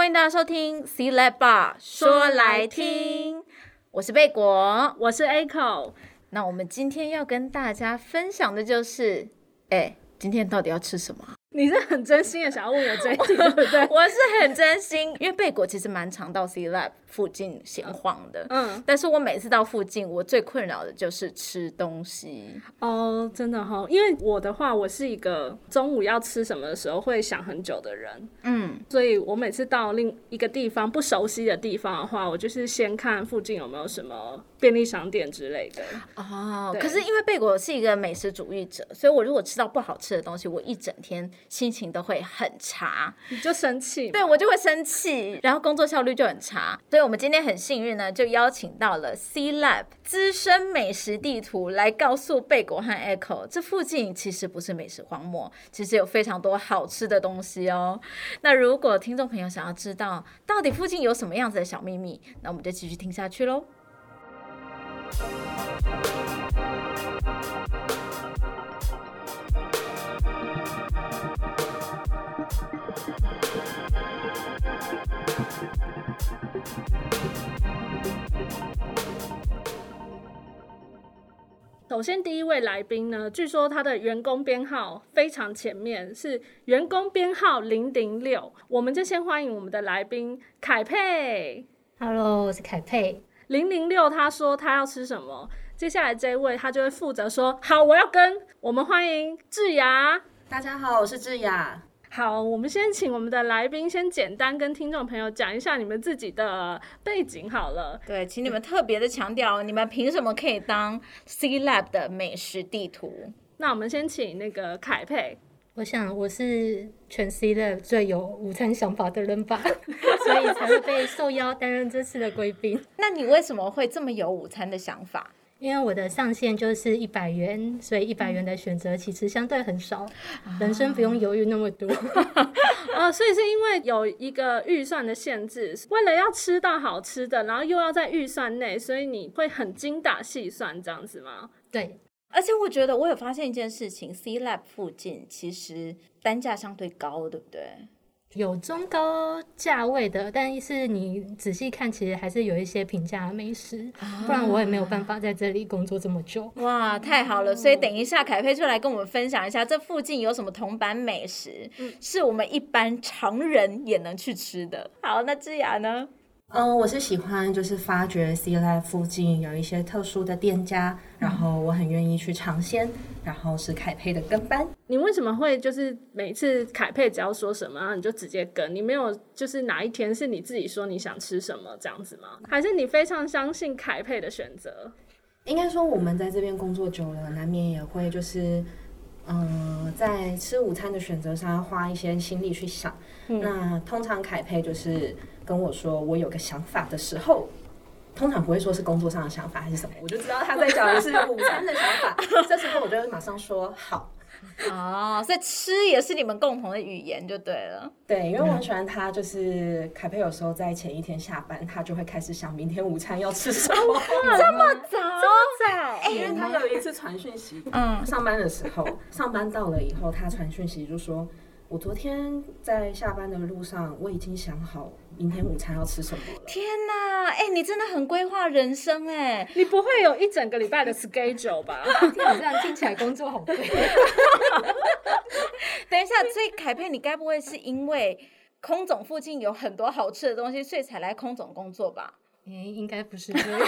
欢迎大家收听 C Lab Bar 说来听，我是贝果，我是 Echo。那我们今天要跟大家分享的就是，哎，今天到底要吃什么？你是很真心的想要问我这一题，对不对？我是很真心，因为贝果其实蛮常到 C Lab 附近闲晃的。嗯，但是我每次到附近，我最困扰的就是吃东西。哦，真的哈、哦，因为我的话，我是一个中午要吃什么的时候会想很久的人。嗯，所以我每次到另一个地方不熟悉的地方的话，我就是先看附近有没有什么便利商店之类的。哦，可是因为贝果是一个美食主义者，所以我如果吃到不好吃的东西，我一整天。心情都会很差，你就生气，对，我就会生气，然后工作效率就很差。所以，我们今天很幸运呢，就邀请到了 C Lab 资深美食地图来告诉贝果和 Echo，这附近其实不是美食荒漠，其实有非常多好吃的东西哦。那如果听众朋友想要知道到底附近有什么样子的小秘密，那我们就继续听下去喽。首先，第一位来宾呢，据说他的员工编号非常前面，是员工编号零零六。我们就先欢迎我们的来宾凯佩。Hello，我是凯佩。零零六，他说他要吃什么，接下来这一位他就会负责说，好，我要跟。我们欢迎智雅。大家好，我是智雅。好，我们先请我们的来宾先简单跟听众朋友讲一下你们自己的背景好了。对，请你们特别的强调，你们凭什么可以当 C Lab 的美食地图？那我们先请那个凯佩。我想我是全 C Lab 最有午餐想法的人吧，所以才会被受邀担任这次的贵宾。那你为什么会这么有午餐的想法？因为我的上限就是一百元，所以一百元的选择其实相对很少，嗯、人生不用犹豫那么多。哦，所以是因为有一个预算的限制，为了要吃到好吃的，然后又要在预算内，所以你会很精打细算这样子吗？对，而且我觉得我有发现一件事情，C Lab 附近其实单价相对高，对不对？有中高价位的，但是你仔细看，其实还是有一些平价美食，啊，不然我也没有办法在这里工作这么久。哇，太好了！所以等一下凯佩出来跟我们分享一下，这附近有什么铜板美食，嗯，是我们一般常人也能去吃的。好，那智雅呢？嗯，我是喜欢就是发掘 C Lab 附近有一些特殊的店家，然后我很愿意去尝鲜，然后是凯佩的跟班。你为什么会就是每次凯佩只要说什么，然后你就直接跟？你没有就是哪一天是你自己说你想吃什么这样子吗？还是你非常相信凯佩的选择？应该说我们在这边工作久了，难免也会就是嗯，在吃午餐的选择上要花一些心力去想。嗯、那通常凯佩就是。跟我说我有个想法的时候，通常不会说是工作上的想法还是什么，我就知道他在讲的是午餐的想法。这时候我就会马上说好。哦，所以吃也是你们共同的语言就对了。对，因为我很喜欢他，就是凯佩有时候在前一天下班，他就会开始想明天午餐要吃什么。这么早，这么早？因为他有一次传讯息，嗯，上班的时候，上班到了以后，他传讯息就说。我昨天在下班的路上，我已经想好明天午餐要吃什么了。天哪，哎、欸，你真的很规划人生哎！你不会有一整个礼拜的 schedule 吧？听你这样听起来工作好累。等一下，所以凯佩，你该不会是因为空总附近有很多好吃的东西，所以才来空总工作吧？哎、欸，应该不是这样。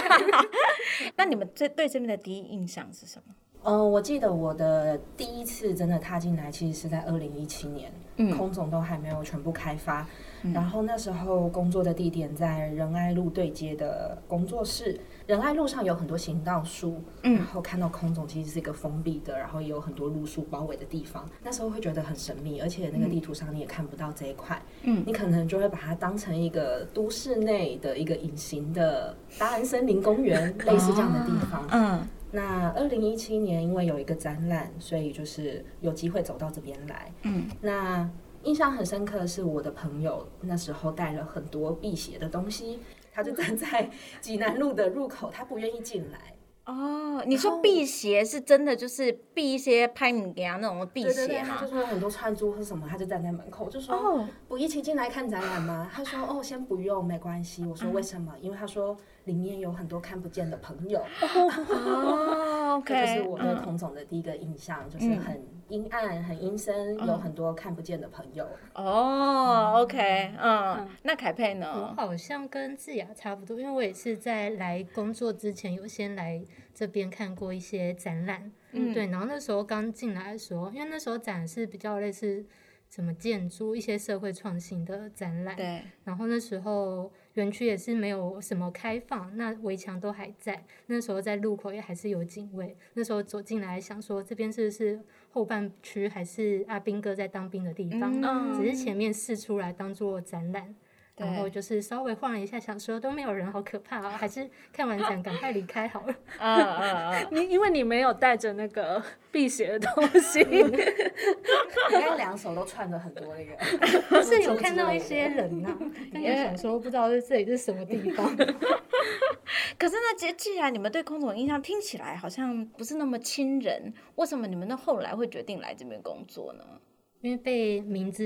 那你们对对这边的第一印象是什么？嗯、呃，我记得我的第一次真的踏进来，其实是在二零一七年，嗯，空总都还没有全部开发。然后那时候工作的地点在仁爱路对接的工作室，仁爱路上有很多行道树，嗯，然后看到空总其实是一个封闭的，然后也有很多路树包围的地方，那时候会觉得很神秘，而且那个地图上你也看不到这一块，嗯，你可能就会把它当成一个都市内的一个隐形的达安森林公园，类似这样的地方，嗯。那二零一七年因为有一个展览，所以就是有机会走到这边来，嗯，那。印象很深刻的是，我的朋友那时候带了很多辟邪的东西，他就站在济南路的入口，他不愿意进来。哦，你说辟邪是真的，就是避一些拍米给他那种辟邪吗？就说很多串珠或什么，他就站在门口，就说：“哦，不一起进来看展览吗？”他说：“哦，先不用，没关系。”我说：“为什么？”因为他说里面有很多看不见的朋友。哦，OK，这就是我对孔总的第一个印象，就是很阴暗、很阴森，有很多看不见的朋友。哦，OK，嗯，那凯佩呢？我好像跟智雅差不多，因为我也是在来工作之前有先来。这边看过一些展览，嗯，对，然后那时候刚进来的时候，因为那时候展是比较类似什么建筑、一些社会创新的展览，对。然后那时候园区也是没有什么开放，那围墙都还在。那时候在路口也还是有警卫。那时候走进来想说，这边是不是后半区还是阿兵哥在当兵的地方？嗯，只是前面试出来当做展览。然后就是稍微晃了一下，想说都没有人，好可怕啊，还是看完展赶快离开好了。啊啊啊！你因为你没有带着那个辟邪的东西，两手都串着很多那个。不是有看到一些人呐、也想说不知道这里是什么地方。可是那既既然你们对空总印象听起来好像不是那么亲人，为什么你们那后来会决定来这边工作呢？因为被名字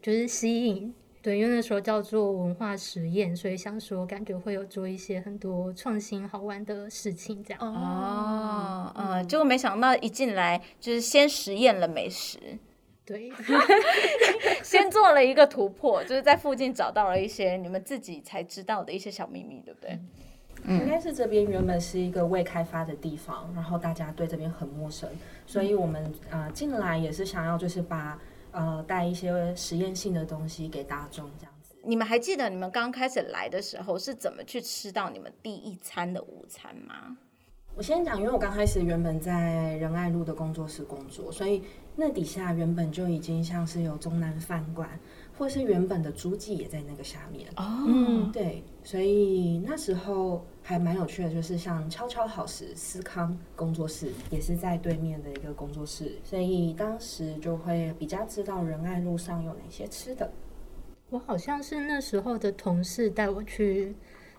就是吸引。对，因为那时候叫做文化实验，所以想说感觉会有做一些很多创新好玩的事情这样。哦，嗯，结果没想到一进来就是先实验了美食，对，先做了一个突破，就是在附近找到了一些你们自己才知道的一些小秘密，对不对？嗯，应该是这边原本是一个未开发的地方，然后大家对这边很陌生，所以我们呃进来也是想要就是把。呃，带一些实验性的东西给大众，这样子。你们还记得你们刚开始来的时候是怎么去吃到你们第一餐的午餐吗？我先讲，因为我刚开始原本在仁爱路的工作室工作，所以那底下原本就已经像是有中南饭馆。或是原本的租记也在那个下面哦，嗯，对，所以那时候还蛮有趣的，就是像悄悄好食思康工作室也是在对面的一个工作室，所以当时就会比较知道仁爱路上有哪些吃的。我好像是那时候的同事带我去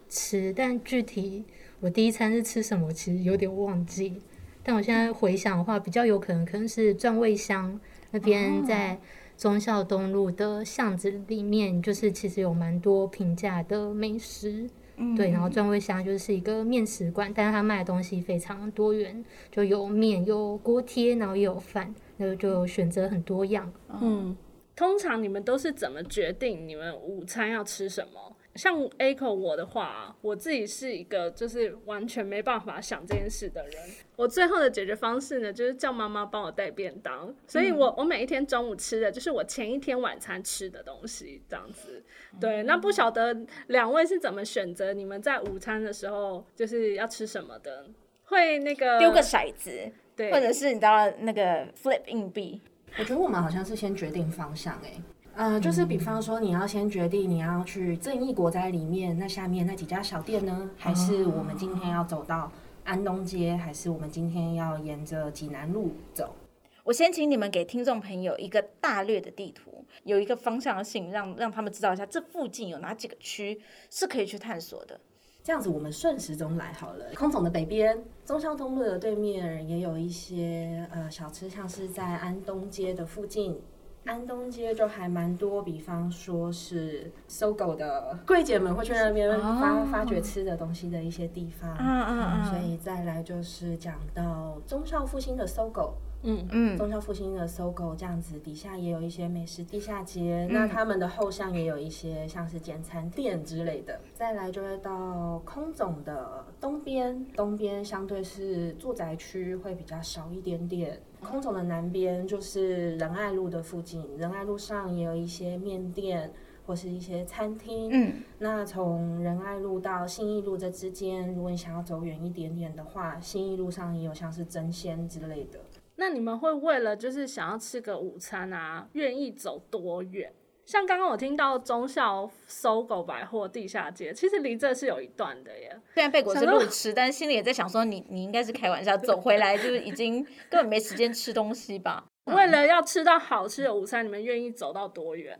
吃，但具体我第一餐是吃什么，其实有点忘记。但我现在回想的话，比较有可能可能是转味香那边在。哦忠孝东路的巷子里面，就是其实有蛮多平价的美食，嗯、对。然后转味香就是一个面食馆，但是他卖的东西非常多元，就有面、有锅贴，然后也有饭，然后就选择很多样。嗯，通常你们都是怎么决定你们午餐要吃什么？像 Echo 我的话，我自己是一个就是完全没办法想这件事的人。我最后的解决方式呢，就是叫妈妈帮我带便当。所以我我每一天中午吃的就是我前一天晚餐吃的东西，这样子。对，那不晓得两位是怎么选择你们在午餐的时候就是要吃什么的？会那个丢个骰子，对，或者是你知道那个 flip 硬币？我觉得我们好像是先决定方向，欸，哎。呃，就是比方说，你要先决定你要去正义国宅里面那下面那几家小店呢，还是我们今天要走到安东街，还是我们今天要沿着济南路走？我先请你们给听众朋友一个大略的地图，有一个方向性，让让他们知道一下这附近有哪几个区是可以去探索的。这样子，我们顺时钟来好了。空总的北边，中孝东路的对面也有一些呃小吃，像是在安东街的附近。安东街就还蛮多，比方说是搜狗的柜姐们会去那边发发掘吃的东西的一些地方。嗯嗯嗯。所以再来就是讲到忠孝复兴的搜狗，嗯嗯，忠孝复兴的 SOGO 这样子，底下也有一些美食地下街，嗯、那他们的后巷也有一些像是简餐店之类的。再来就会到空总的东边，东边相对是住宅区会比较少一点点。空总的南边就是仁爱路的附近，仁爱路上也有一些面店或是一些餐厅。嗯，那从仁爱路到信义路这之间，如果你想要走远一点点的话，信义路上也有像是真鲜之类的。那你们会为了就是想要吃个午餐啊，愿意走多远？像刚刚我听到中孝 SOGO 百货地下街，其实离这是有一段的耶。虽然贝果是路痴，但心里也在想说你，你你应该是开玩笑，走回来就是已经根本没时间吃东西吧？为了要吃到好吃的午餐，你们愿意走到多远？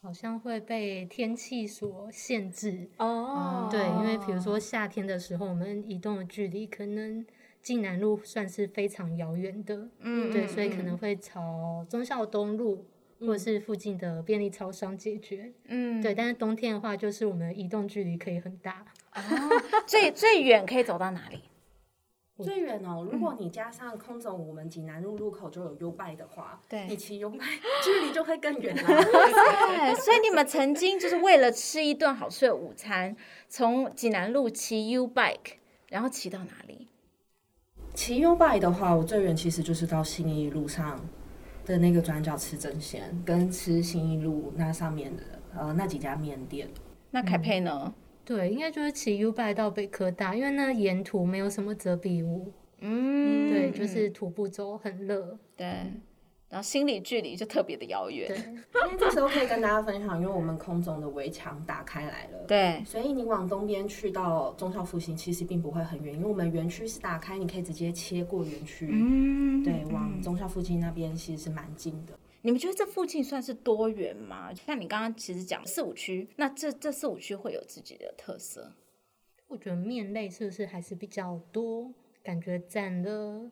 好像会被天气所限制哦。嗯、对，因为比如说夏天的时候，我们移动的距离可能晋南路算是非常遥远的，嗯，对，所以可能会朝忠孝东路。或者是附近的便利超商解决，嗯，对。但是冬天的话，就是我们移动距离可以很大。哦，最最远可以走到哪里？最远哦，如果你加上空总，我们济南路路口就有 YouBike 的话，对，你骑 YouBike 距离就会更远了。对，所以你们曾经就是为了吃一顿好吃的午餐，从济南路骑 YouBike，然后骑到哪里？骑 YouBike 的话，我最远其实就是到信义路上。的那个转角吃真鲜，跟吃新一路那上面的呃那几家面店。那凯佩呢？嗯、对，应该就是骑 YouBike 到北科大，因为那沿途没有什么遮蔽物。嗯，对，就是徒步走很热。对。然后心理距离就特别的遥远，对，因为这时候可以跟大家分享，因为我们空总的围墙打开来了，对，所以你往东边去到中校复兴，其实并不会很远，因为我们园区是打开，你可以直接切过园区，嗯，对，往中校附近那边其实是蛮近的。你们觉得这附近算是多元吗？像你刚刚其实讲四五区，那这这四五区会有自己的特色？我觉得面类是不是还是比较多？感觉占了。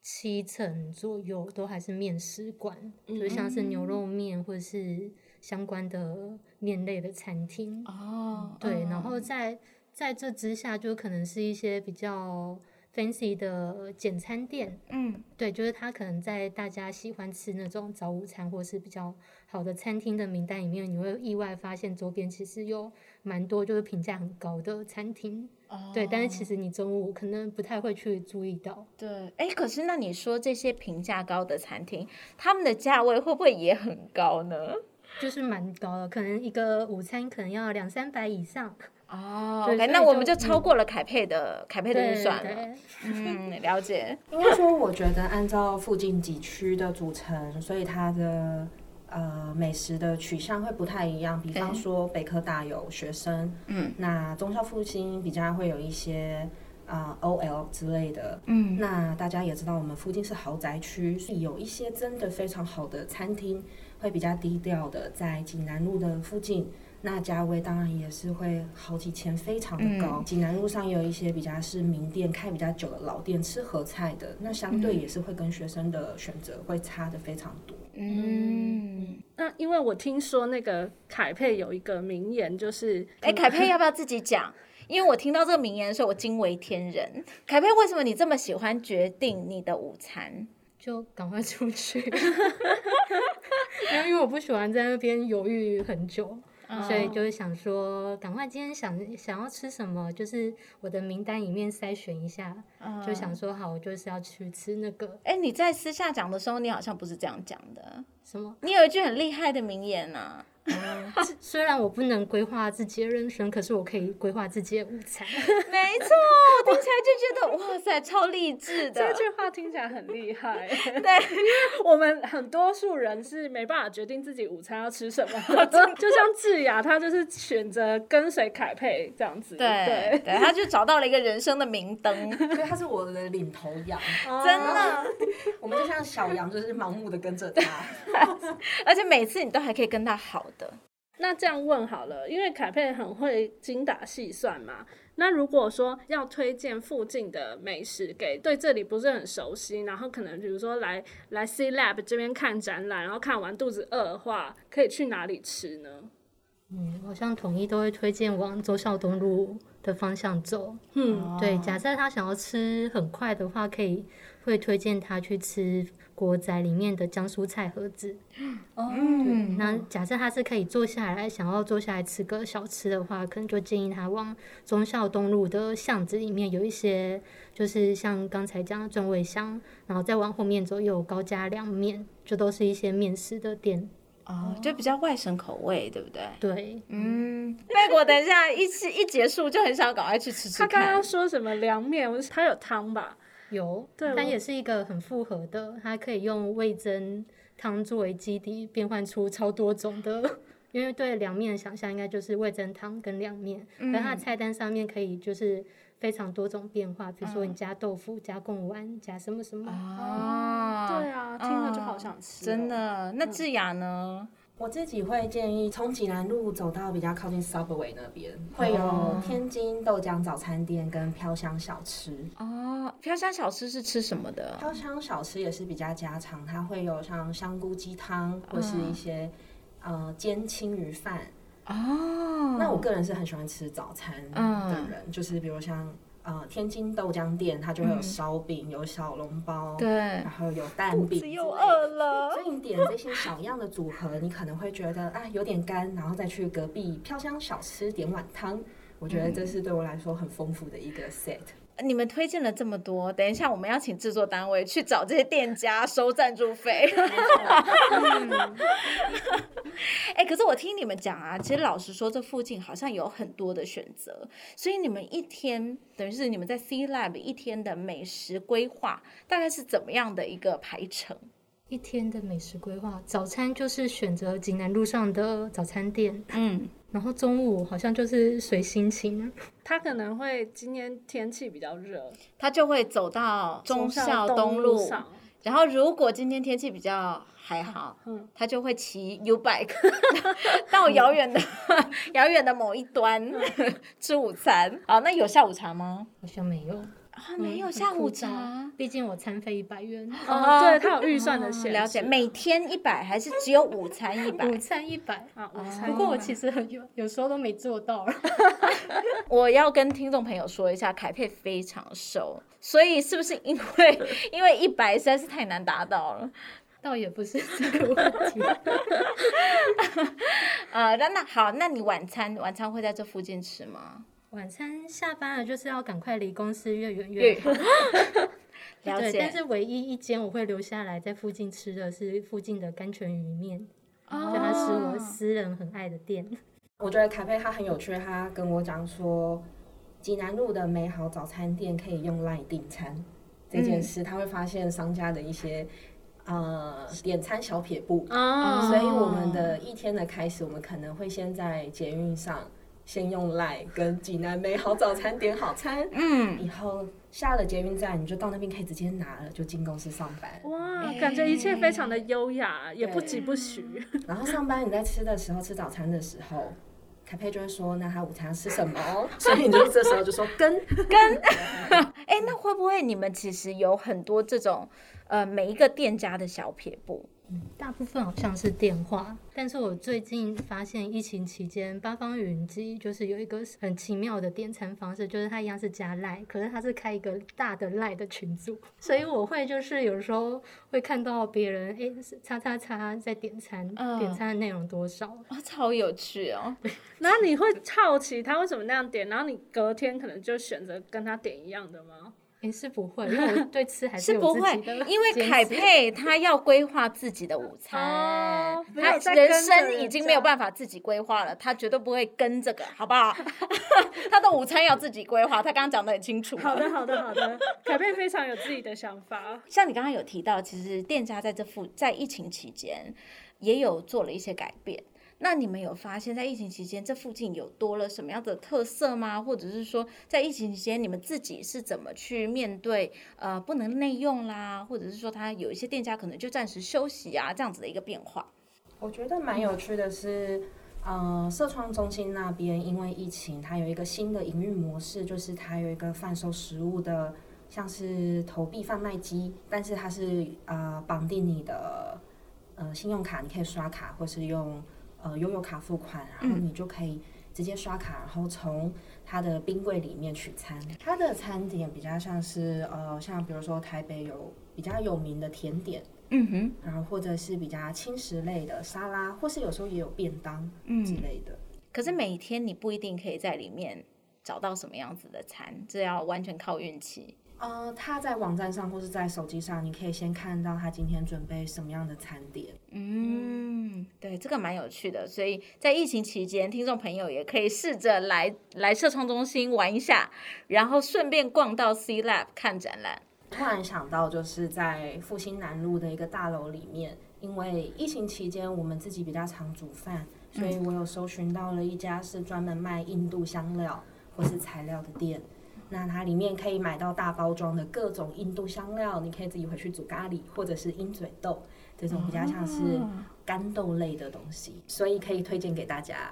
七成左右都还是面食馆，嗯、就像是牛肉面或者是相关的面类的餐厅。哦，对，哦、然后在在这之下，就可能是一些比较 fancy 的简餐店。嗯，对，就是他可能在大家喜欢吃那种早午餐或是比较好的餐厅的名单里面，你会意外发现周边其实有蛮多就是评价很高的餐厅。Oh, 对，但是其实你中午可能不太会去注意到。对，哎，可是那你说这些评价高的餐厅，他们的价位会不会也很高呢？就是蛮高的，可能一个午餐可能要两三百以上。哦、oh, OK，那我们就超过了凯佩的、嗯、凯佩的预算了。嗯，了解。应该说，我觉得按照附近几区的组成，所以它的。呃，美食的取向会不太一样。比方说，北科大有学生，嗯，那中校复兴比较会有一些啊、呃、OL 之类的，嗯，那大家也知道，我们附近是豪宅区，是有一些真的非常好的餐厅，会比较低调的，在济南路的附近。那价位当然也是会好几千，非常的高。济、嗯、南路上也有一些比较是名店，开比较久的老店，吃合菜的，那相对也是会跟学生的选择会差的非常多。嗯，那因为我听说那个凯佩有一个名言，就是，哎、欸，凯佩要不要自己讲？因为我听到这个名言的时候，我惊为天人。凯佩，为什么你这么喜欢决定你的午餐？就赶快出去，因为我不喜欢在那边犹豫很久。所以就是想说，赶快今天想想要吃什么，就是我的名单里面筛选一下，就想说好，我就是要去吃那个。哎，你在私下讲的时候，你好像不是这样讲的。什么？你有一句很厉害的名言啊。嗯、虽然我不能规划自己的人生，可是我可以规划自己的午餐。没错，我听起来就觉得哇塞，超励志的。这句话听起来很厉害。对，因为我们很多数人是没办法决定自己午餐要吃什么，就像智雅，他就是选择跟随凯佩这样子。对对，对，他就找到了一个人生的明灯，所以他是我的领头羊，真的。我们就像小羊，就是盲目的跟着他，而且每次你都还可以跟他好。那这样问好了，因为凯佩很会精打细算嘛。那如果说要推荐附近的美食给对这里不是很熟悉，然后可能比如说来来 C Lab 这边看展览，然后看完肚子饿的话，可以去哪里吃呢？嗯，好像统一都会推荐往周孝东路的方向走。嗯，对。假设他想要吃很快的话，可以会推荐他去吃国宅里面的江苏菜盒子。哦，那假设他是可以坐下来，想要坐下来吃个小吃的话，可能就建议他往忠孝东路的巷子里面有一些，就是像刚才讲的正味香，然后再往后面走有高家凉面，就都是一些面食的店。哦，就比较外省口味，对不对？对，嗯。贝果，等一下一吃一结束就很想赶快去吃吃。他刚刚说什么凉面？他有汤吧？有，对，它也是一个很复合的，它可以用味噌汤作为基底，变换出超多种的。因为对凉面的想象应该就是味噌汤跟凉面，但它的菜单上面可以就是。非常多种变化，比如说你加豆腐、嗯、加贡丸、加什么什么。哦，对啊，听了就好想吃。真的，那智雅呢？嗯、我自己会建议从济南路走到比较靠近 Subway 那边，会有天津豆浆早餐店跟飘香小吃。哦，飘香小吃是吃什么的？飘香小吃也是比较家常，它会有像香菇鸡汤或是一些、嗯、呃煎青鱼饭。哦，那我个人是很喜欢吃早餐的人，嗯、就是比如像呃天津豆浆店，它就会有烧饼、嗯、有小笼包，对，然后有蛋饼。肚子又饿了，所以你点这些小样的组合，你可能会觉得啊有点干，然后再去隔壁飘香小吃点碗汤，我觉得这是对我来说很丰富的一个 set。你们推荐了这么多，等一下我们要请制作单位去找这些店家收赞助费。哎，可是我听你们讲啊，其实老实说，这附近好像有很多的选择，所以你们一天等于是你们在 C Lab 一天的美食规划大概是怎么样的一个排程？一天的美食规划，早餐就是选择济南路上的早餐店，嗯。然后中午好像就是随心情，他可能会今天天气比较热，他就会走到忠孝东路上。然后如果今天天气比较还好，嗯，他就会骑 U bike 到遥远的遥远的某一端 吃午餐。好，那有下午茶吗？好像没有。啊，没有下午茶，毕竟我餐费一百元。哦，对，他有预算的限制。了解，每天一百还是只有午餐一百？午餐一百啊，午餐。不过我其实很有有时候都没做到。我要跟听众朋友说一下，凯佩非常瘦，所以是不是因为因为一百实在是太难达到了？倒也不是这个问题。呃，那那好，那你晚餐晚餐会在这附近吃吗？晚餐下班了，就是要赶快离公司越远越好。了解。对，但是唯一一间我会留下来在附近吃的是附近的甘泉鱼面，哦，就它是我私人很爱的店。我觉得凯佩他很有趣，他跟我讲说，济南路的美好早餐店可以用 LINE 订餐这件事，嗯、他会发现商家的一些呃点餐小撇步。哦。所以我们的一天的开始，我们可能会先在捷运上。先用 LINE 跟济南美好早餐点好餐，嗯，以后下了捷运站，你就到那边可以直接拿了，就进公司上班。哇，欸、感觉一切非常的优雅，也不疾不徐。然后上班你在吃的时候，吃早餐的时候，凯佩就会说：“那他午餐吃什么？” 所以你就这时候就说跟：“跟跟。”哎，那会不会你们其实有很多这种呃每一个店家的小撇步？嗯，大部分好像是电话，但是我最近发现疫情期间，八方云集就是有一个很奇妙的点餐方式，就是它一样是加赖，可是它是开一个大的赖的群组，所以我会就是有时候会看到别人哎，叉叉叉在点餐，呃、点餐的内容多少啊，超有趣哦。然后你会好奇他为什么那样点，然后你隔天可能就选择跟他点一样的吗？也是不会，因为我对吃还 是有自己的是不会，因为凯佩他要规划自己的午 餐，哦、他人生已经没有办法自己规划了，他绝对不会跟这个，好不好？他的午餐要自己规划，他刚刚讲的很清楚。好的，好的，好的。凯佩非常有自己的想法。像你刚刚有提到，其实店家在这附在疫情期间也有做了一些改变。那你们有发现，在疫情期间，这附近有多了什么样的特色吗？或者是说，在疫情期间，你们自己是怎么去面对？呃，不能内用啦，或者是说，他有一些店家可能就暂时休息啊，这样子的一个变化。我觉得蛮有趣的是，呃，社创中心那边因为疫情，它有一个新的营运模式，就是它有一个贩售食物的，像是投币贩卖机，但是它是呃绑定你的呃信用卡，你可以刷卡或是用。呃，悠游卡付款，然后你就可以直接刷卡，然后从它的冰柜里面取餐。它的餐点比较像是呃，像比如说台北有比较有名的甜点，嗯哼，然后或者是比较轻食类的沙拉，或是有时候也有便当之类的。嗯，可是每一天你不一定可以在里面找到什么样子的餐，这要完全靠运气。呃，他在网站上或是在手机上，你可以先看到他今天准备什么样的餐点。嗯，对，这个蛮有趣的。所以在疫情期间，听众朋友也可以试着来来社创中心玩一下，然后顺便逛到 C Lab 看展览。突然想到，就是在复兴南路的一个大楼里面，因为疫情期间我们自己比较常煮饭，所以我有搜寻到了一家是专门卖印度香料或是材料的店。那它里面可以买到大包装的各种印度香料，你可以自己回去煮咖喱，或者是鹰嘴豆这种比较像是干豆类的东西，所以可以推荐给大家。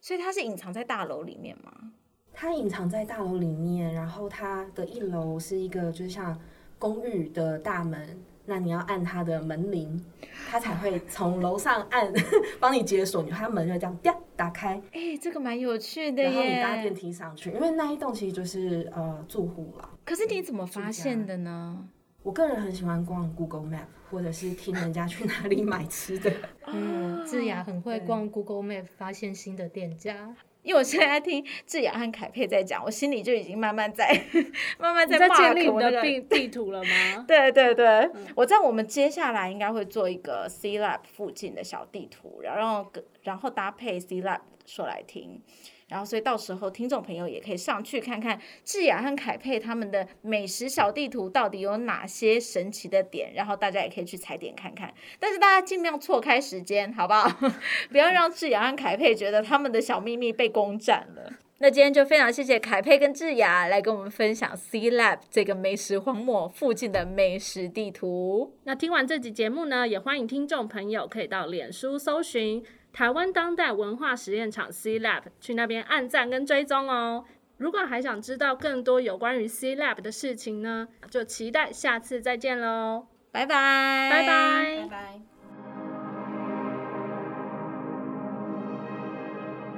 所以它是隐藏在大楼里面吗？它隐藏在大楼里面，然后它的一楼是一个就是像公寓的大门。那你要按他的门铃，他才会从楼上按 帮你解锁，你他门就这样啪打开。哎、欸，这个蛮有趣的耶。然后你搭电梯上去，因为那一栋其实就是呃住户了。可是你怎么发现的呢？我个人很喜欢逛 Google Map，或者是听人家去哪里买吃的。嗯，智雅很会逛 Google Map，发现新的店家。因为我现在听智雅和凯佩在讲，我心里就已经慢慢在 慢慢在建立我的地 地图了吗？对对对，嗯、我在我们接下来应该会做一个 C Lab 附近的小地图，然后然后搭配 C Lab 说来听。然后，所以到时候听众朋友也可以上去看看智雅和凯佩他们的美食小地图到底有哪些神奇的点，然后大家也可以去踩点看看。但是大家尽量错开时间，好不好？不要让智雅和凯佩觉得他们的小秘密被攻占了。那今天就非常谢谢凯佩跟智雅来跟我们分享 C Lab 这个美食荒漠附近的美食地图。那听完这集节目呢，也欢迎听众朋友可以到脸书搜寻。台湾当代文化实验场 C Lab，去那边按赞跟追踪哦。如果还想知道更多有关于 C Lab 的事情呢，就期待下次再见喽，拜拜，拜拜，拜拜。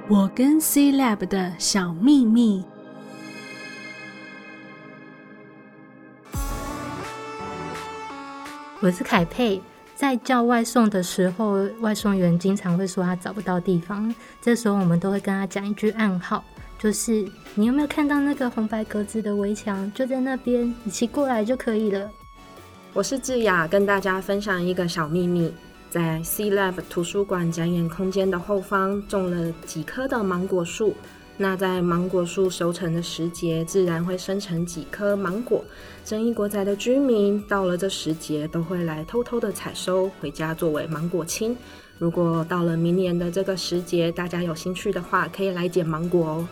我跟 C Lab 的小秘密，我是凯佩。在叫外送的时候，外送员经常会说他找不到地方。这时候我们都会跟他讲一句暗号，就是你有没有看到那个红白格子的围墙？就在那边，你骑过来就可以了。我是智雅，跟大家分享一个小秘密，在 C Lab 图书馆展演空间的后方种了几棵的芒果树。那在芒果树收成的时节，自然会生成几颗芒果。正义国宅的居民到了这时节，都会来偷偷的采收回家作为芒果青。如果到了明年的这个时节，大家有兴趣的话，可以来捡芒果哦。